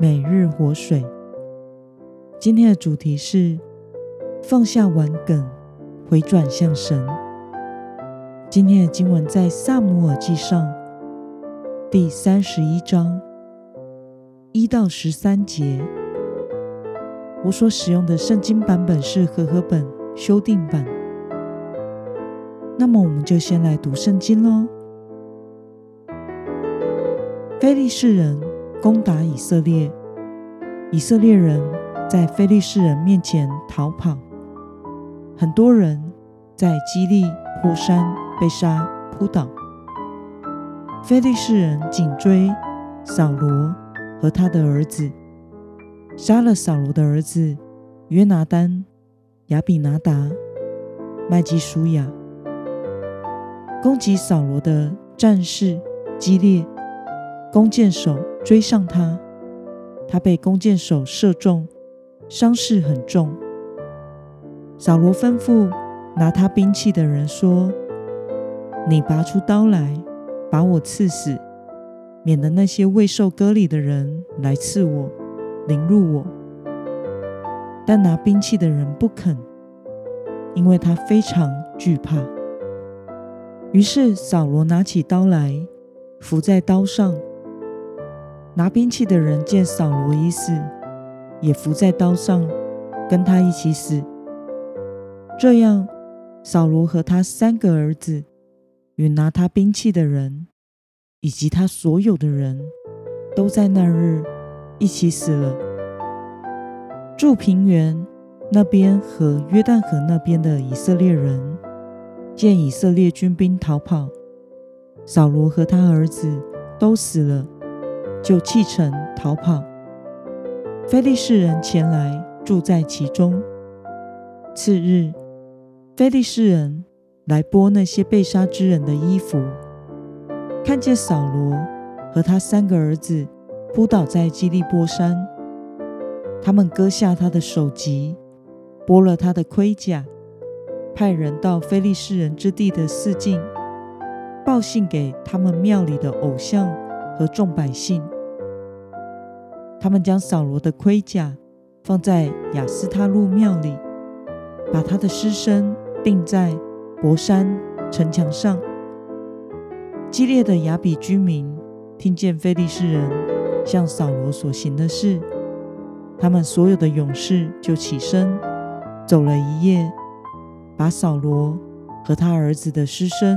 每日活水。今天的主题是放下顽梗，回转向神。今天的经文在撒母耳记上第三十一章一到十三节。我所使用的圣经版本是和合本修订版。那么，我们就先来读圣经喽。非利士人攻打以色列，以色列人在非利士人面前逃跑，很多人在基利波山被杀扑倒。非利士人紧追扫罗和他的儿子，杀了扫罗的儿子约拿单、亚比拿达、麦基舒亚，攻击扫罗的战士激烈。弓箭手追上他，他被弓箭手射中，伤势很重。扫罗吩咐拿他兵器的人说：“你拔出刀来，把我刺死，免得那些未受割礼的人来刺我，凌辱我。”但拿兵器的人不肯，因为他非常惧怕。于是扫罗拿起刀来，伏在刀上。拿兵器的人见扫罗已死，也伏在刀上，跟他一起死。这样，扫罗和他三个儿子与拿他兵器的人，以及他所有的人，都在那日一起死了。住平原那边和约旦河那边的以色列人，见以色列军兵逃跑，扫罗和他儿子都死了。就弃城逃跑，菲利士人前来住在其中。次日，菲利士人来剥那些被杀之人的衣服，看见扫罗和他三个儿子扑倒在基利波山，他们割下他的首级，剥了他的盔甲，派人到菲利士人之地的四境，报信给他们庙里的偶像和众百姓，他们将扫罗的盔甲放在雅斯他录庙里，把他的尸身钉在博山城墙上。激烈的雅比居民听见非利士人向扫罗所行的事，他们所有的勇士就起身走了一夜，把扫罗和他儿子的尸身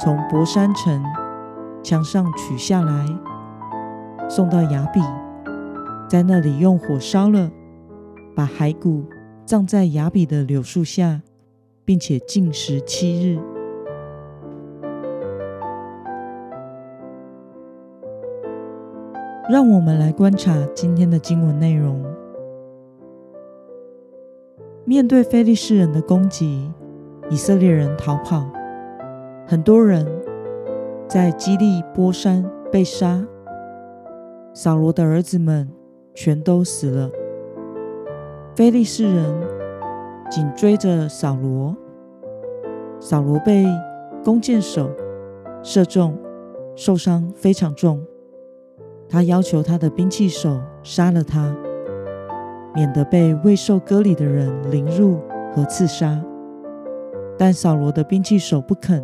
从博山城墙上取下来，送到亚比，在那里用火烧了，把骸骨葬在亚比的柳树下，并且禁食七日。让我们来观察今天的经文内容。面对非利士人的攻击，以色列人逃跑，很多人在基利波山被杀。扫罗的儿子们全都死了。非利士人紧追着扫罗，扫罗被弓箭手射中，受伤非常重。他要求他的兵器手杀了他，免得被未受割礼的人凌辱和刺杀。但扫罗的兵器手不肯，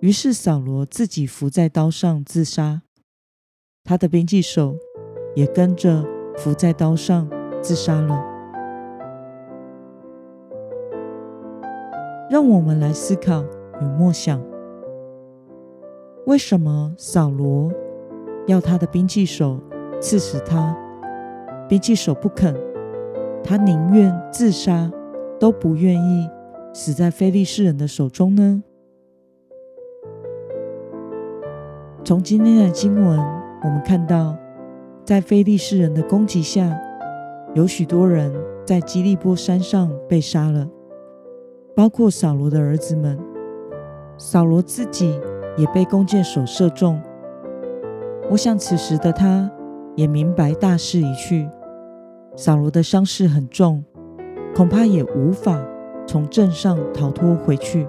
于是扫罗自己伏在刀上自杀。他的兵器手也跟着伏在刀上自杀了。让我们来思考与默想：为什么扫罗要他的兵器手刺死他？兵器手不肯，他宁愿自杀，都不愿意死在非利士人的手中呢？从今天的经文。我们看到，在非利士人的攻击下，有许多人在基利波山上被杀了，包括扫罗的儿子们。扫罗自己也被弓箭手射中。我想此时的他也明白大势已去，扫罗的伤势很重，恐怕也无法从阵上逃脱回去。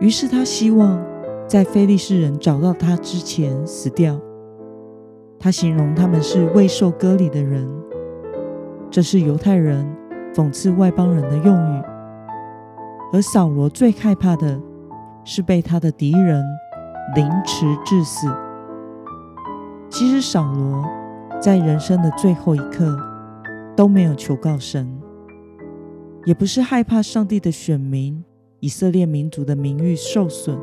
于是他希望在非利士人找到他之前死掉。他形容他们是未受割礼的人，这是犹太人讽刺外邦人的用语。而扫罗最害怕的是被他的敌人凌迟致死。其实扫罗在人生的最后一刻都没有求告神，也不是害怕上帝的选民以色列民族的名誉受损。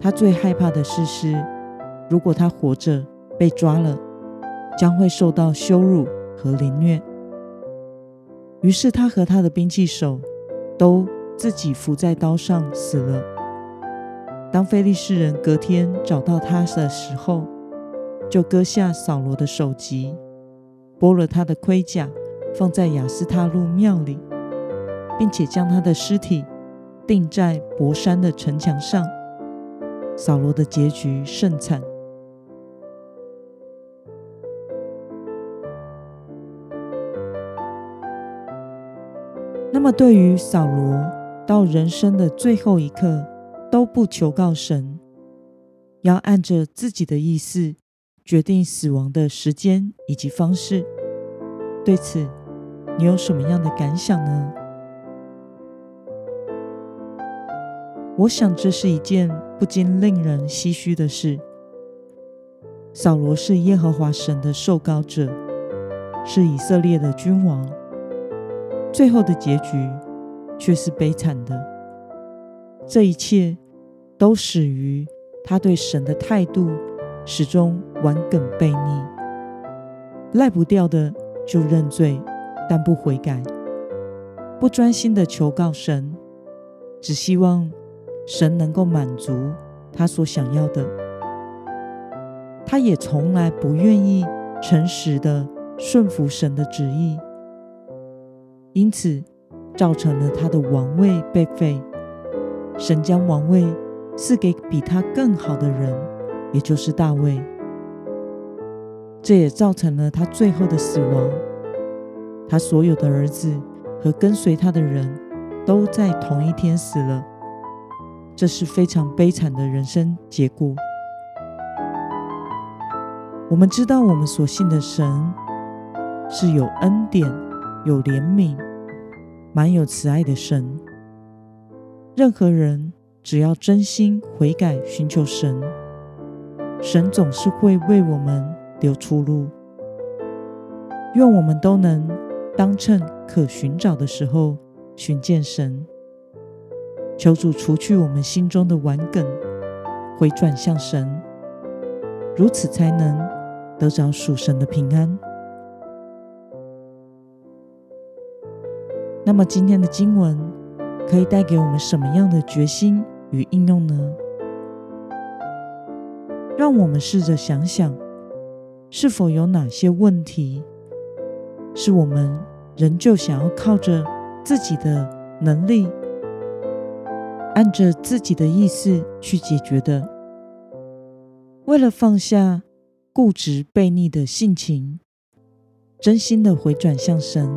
他最害怕的事是，如果他活着，被抓了，将会受到羞辱和凌虐。于是他和他的兵器手都自己伏在刀上死了。当菲利士人隔天找到他的时候，就割下扫罗的首级，剥了他的盔甲，放在雅斯他路庙里，并且将他的尸体钉在伯山的城墙上。扫罗的结局甚惨。那么，对于扫罗到人生的最后一刻都不求告神，要按着自己的意思决定死亡的时间以及方式，对此你有什么样的感想呢？我想这是一件不禁令人唏嘘的事。扫罗是耶和华神的受膏者，是以色列的君王。最后的结局却是悲惨的，这一切都始于他对神的态度始终顽梗悖逆，赖不掉的就认罪，但不悔改，不专心的求告神，只希望神能够满足他所想要的，他也从来不愿意诚实的顺服神的旨意。因此，造成了他的王位被废。神将王位赐给比他更好的人，也就是大卫。这也造成了他最后的死亡。他所有的儿子和跟随他的人都在同一天死了。这是非常悲惨的人生结果。我们知道，我们所信的神是有恩典、有怜悯。满有慈爱的神，任何人只要真心悔改，寻求神，神总是会为我们留出路。愿我们都能当趁可寻找的时候寻见神，求主除去我们心中的顽梗，回转向神，如此才能得着属神的平安。那么今天的经文可以带给我们什么样的决心与应用呢？让我们试着想想，是否有哪些问题是我们仍旧想要靠着自己的能力，按着自己的意思去解决的？为了放下固执悖逆的性情，真心的回转向神。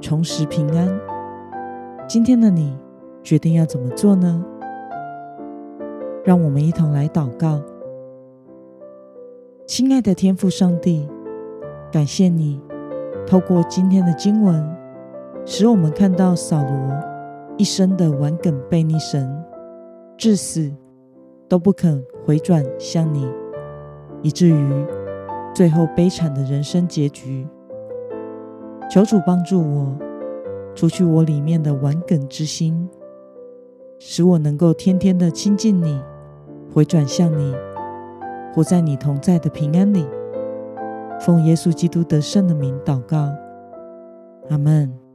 重拾平安。今天的你决定要怎么做呢？让我们一同来祷告。亲爱的天父上帝，感谢你透过今天的经文，使我们看到扫罗一生的顽梗悖逆神，至死都不肯回转向你，以至于最后悲惨的人生结局。求主帮助我，除去我里面的顽梗之心，使我能够天天的亲近你，回转向你，活在你同在的平安里。奉耶稣基督得胜的名祷告，阿门。